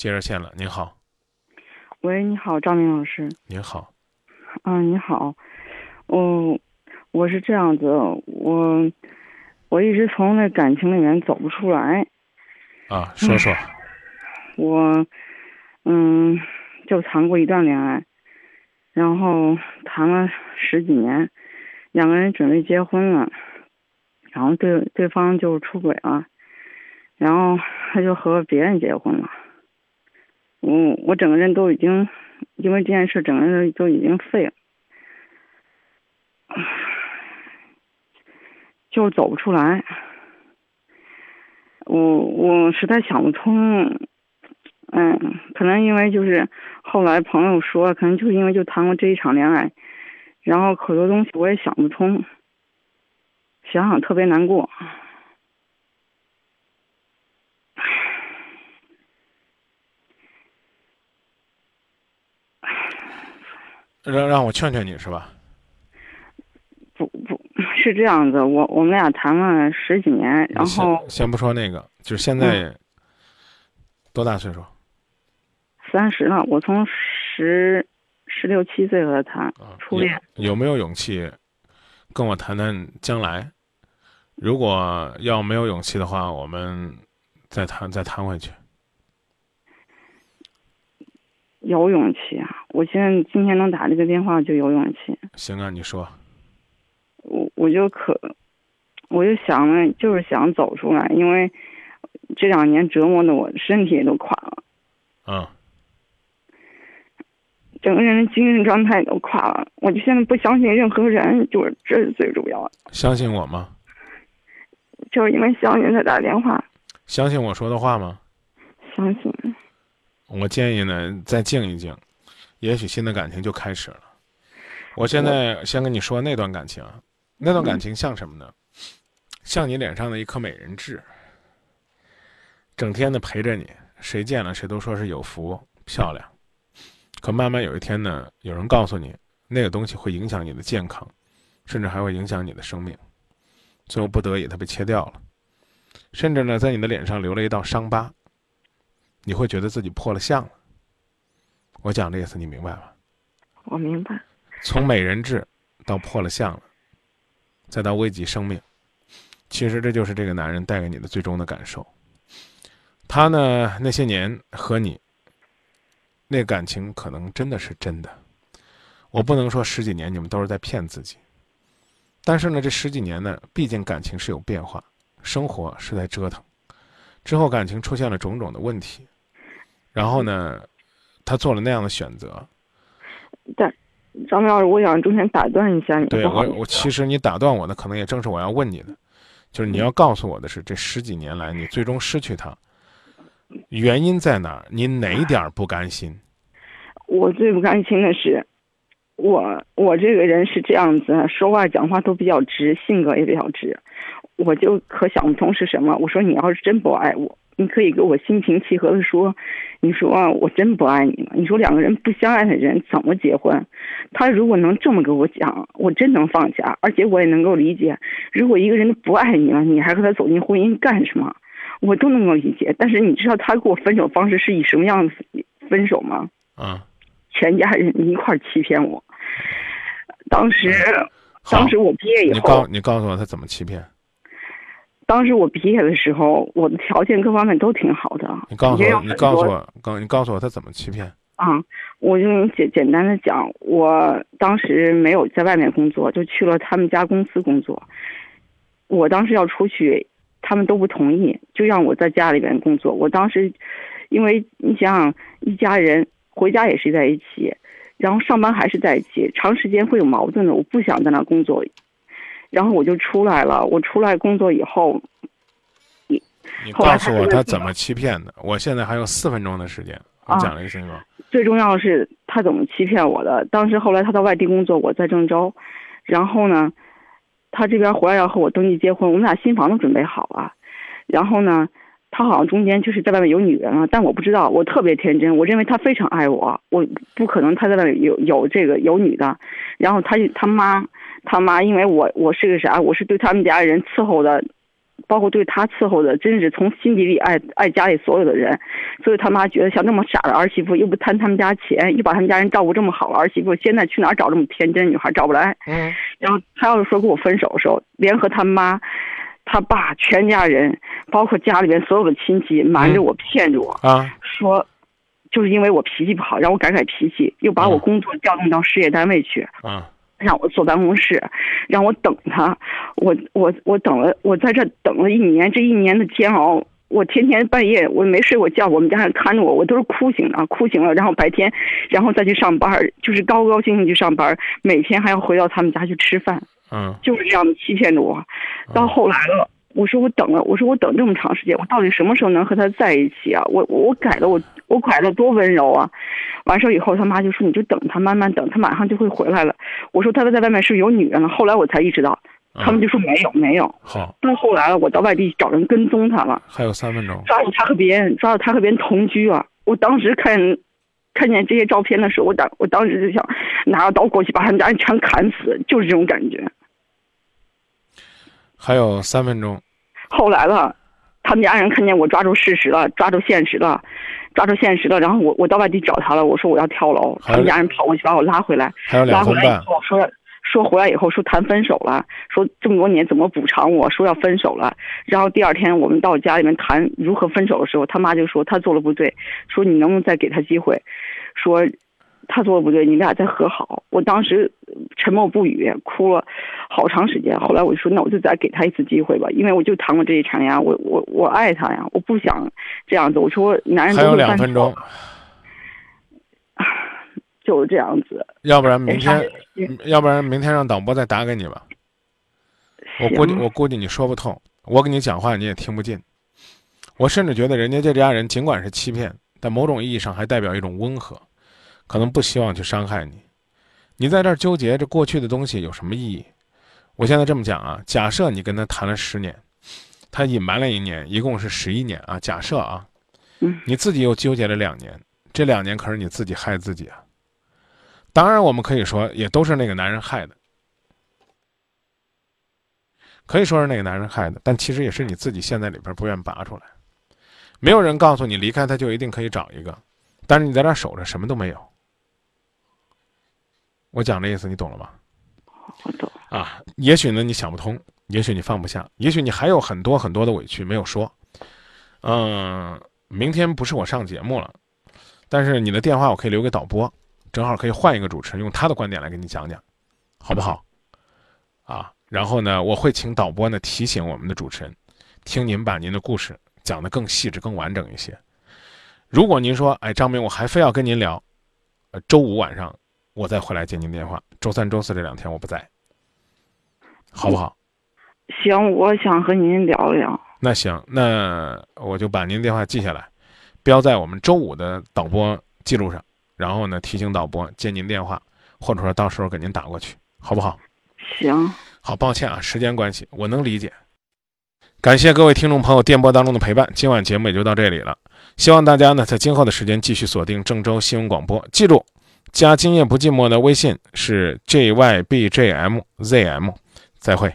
接热线了，您好。喂，你好，张明老师。您好。嗯，你好。哦我是这样子，我我一直从那感情里面走不出来。啊，说说。我嗯，就谈过一段恋爱，然后谈了十几年，两个人准备结婚了，然后对对方就出轨了，然后他就和别人结婚了。我我整个人都已经因为这件事，整个人都已经废了，就是走不出来。我我实在想不通，嗯，可能因为就是后来朋友说，可能就因为就谈过这一场恋爱，然后可多东西我也想不通，想想特别难过。让让我劝劝你是吧？不不是这样子，我我们俩谈了十几年，然后先不说那个，就是现在多大岁数？三十了，我从十十六七岁和他谈初恋。有没有勇气跟我谈谈将来？如果要没有勇气的话，我们再谈再谈回去。有勇气啊！我现在今天能打这个电话就有勇气。行啊，你说。我我就可，我就想了，就是想走出来，因为这两年折磨的我身体都垮了。嗯。整个人的精神状态都垮了，我就现在不相信任何人，就是这是最主要的。相信我吗？就是因为相信他打电话。相信我说的话吗？相信。我建议呢，再静一静，也许新的感情就开始了。我现在先跟你说那段感情，那段感情像什么呢？像你脸上的一颗美人痣，整天的陪着你，谁见了谁都说是有福漂亮。可慢慢有一天呢，有人告诉你，那个东西会影响你的健康，甚至还会影响你的生命。最后不得已，它被切掉了，甚至呢，在你的脸上留了一道伤疤。你会觉得自己破了相了。我讲的意思你明白吗？我明白。从美人痣到破了相了，再到危及生命，其实这就是这个男人带给你的最终的感受。他呢，那些年和你那感情可能真的是真的。我不能说十几年你们都是在骗自己，但是呢，这十几年呢，毕竟感情是有变化，生活是在折腾，之后感情出现了种种的问题。然后呢，他做了那样的选择。但张明老师，我想中间打断一下你。对我，我其实你打断我的，可能也正是我要问你的，就是你要告诉我的是，这十几年来你最终失去他，原因在哪儿？你哪一点不甘心？我最不甘心的是，我我这个人是这样子，说话讲话都比较直，性格也比较直，我就可想不通是什么。我说你要是真不爱我。你可以跟我心平气和的说，你说我真不爱你了。你说两个人不相爱的人怎么结婚？他如果能这么跟我讲，我真能放下，而且我也能够理解。如果一个人不爱你了，你还和他走进婚姻干什么？我都能够理解。但是你知道他跟我分手方式是以什么样分手吗？啊，全家人一块欺骗我。当时，当时我毕业以后，你告你告诉我他怎么欺骗？当时我毕业的时候，我的条件各方面都挺好的。你告诉我，你告诉我，告你告诉我他怎么欺骗？啊，我就简简单的讲，我当时没有在外面工作，就去了他们家公司工作。我当时要出去，他们都不同意，就让我在家里边工作。我当时，因为你想想，一家人回家也是在一起，然后上班还是在一起，长时间会有矛盾的。我不想在那工作。然后我就出来了。我出来工作以后，你你告诉我他怎么欺骗的？我现在还有四分钟的时间，我讲了一声啊。最重要的是他怎么欺骗我的？当时后来他到外地工作，我在郑州，然后呢，他这边回来要和我登记结婚，我们俩新房都准备好了。然后呢，他好像中间就是在外面有女人了，但我不知道。我特别天真，我认为他非常爱我，我不可能他在外面有有这个有女的。然后他他妈。他妈，因为我我是个啥？我是对他们家人伺候的，包括对他伺候的，真是从心底里爱爱家里所有的人。所以他妈觉得像那么傻的儿媳妇，又不贪他们家钱，又把他们家人照顾这么好的儿媳妇，现在去哪儿找这么天真女孩？找不来。嗯。然后他要是说跟我分手的时候，联合他妈、他爸全家人，包括家里边所有的亲戚，瞒着我、骗着我啊，说就是因为我脾气不好，让我改改脾气，又把我工作调动到事业单位去。啊。让我坐办公室，让我等他，我我我等了，我在这等了一年，这一年的煎熬，我天天半夜我没睡过觉，我们家人看着我，我都是哭醒的，哭醒了，然后白天，然后再去上班，就是高高兴兴去上班，每天还要回到他们家去吃饭，嗯，就是这样的欺骗着我，到后来了。我说我等了，我说我等这么长时间，我到底什么时候能和他在一起啊？我我改了，我我拐了多温柔啊！完事儿以后，他妈就说你就等他，慢慢等，他马上就会回来了。我说他在外面是有女人了。后来我才意识到，他们就说没有没有。好。到后来了，我到外地找人跟踪他了。还有三分钟。抓住他和别人，抓住他和别人同居啊！我当时看看见这些照片的时候，我当我当时就想拿着刀过去把他们家人全砍死，就是这种感觉。还有三分钟。后来了，他们家人看见我抓住事实了，抓住现实了，抓住现实了。然后我我到外地找他了，我说我要跳楼。他们家人跑过去把我拉回来，拉回来以后说说回来以后说谈分手了，说这么多年怎么补偿我，说要分手了。然后第二天我们到家里面谈如何分手的时候，他妈就说他做了不对，说你能不能再给他机会，说。他做的不对，你俩再和好。我当时沉默不语，哭了好长时间。后来我就说，那我就再给他一次机会吧，因为我就谈过这一场呀，我我我爱他呀，我不想这样子。我说，男人还有两分钟，就是这样子。要不然明天，要不然明天让导播再打给你吧。我估计我估计你说不透，我跟你讲话你也听不进。我甚至觉得人家这家人尽管是欺骗，但某种意义上还代表一种温和。可能不希望去伤害你，你在这儿纠结这过去的东西有什么意义？我现在这么讲啊，假设你跟他谈了十年，他隐瞒了一年，一共是十一年啊。假设啊，你自己又纠结了两年，这两年可是你自己害自己啊。当然，我们可以说也都是那个男人害的，可以说是那个男人害的，但其实也是你自己陷在里边不愿拔出来。没有人告诉你离开他就一定可以找一个，但是你在那守着，什么都没有。我讲的意思你懂了吗？我懂啊。也许呢你想不通，也许你放不下，也许你还有很多很多的委屈没有说。嗯，明天不是我上节目了，但是你的电话我可以留给导播，正好可以换一个主持人用他的观点来给你讲讲，好不好？啊，然后呢，我会请导播呢提醒我们的主持人，听您把您的故事讲得更细致、更完整一些。如果您说，哎，张明，我还非要跟您聊，呃，周五晚上。我再回来接您电话。周三、周四这两天我不在，好不好？行，我想和您聊聊。那行，那我就把您电话记下来，标在我们周五的导播记录上，然后呢提醒导播接您电话，或者说到时候给您打过去，好不好？行。好，抱歉啊，时间关系，我能理解。感谢各位听众朋友电波当中的陪伴，今晚节目也就到这里了。希望大家呢在今后的时间继续锁定郑州新闻广播，记住。加今夜不寂寞的微信是 jybjmzm，再会。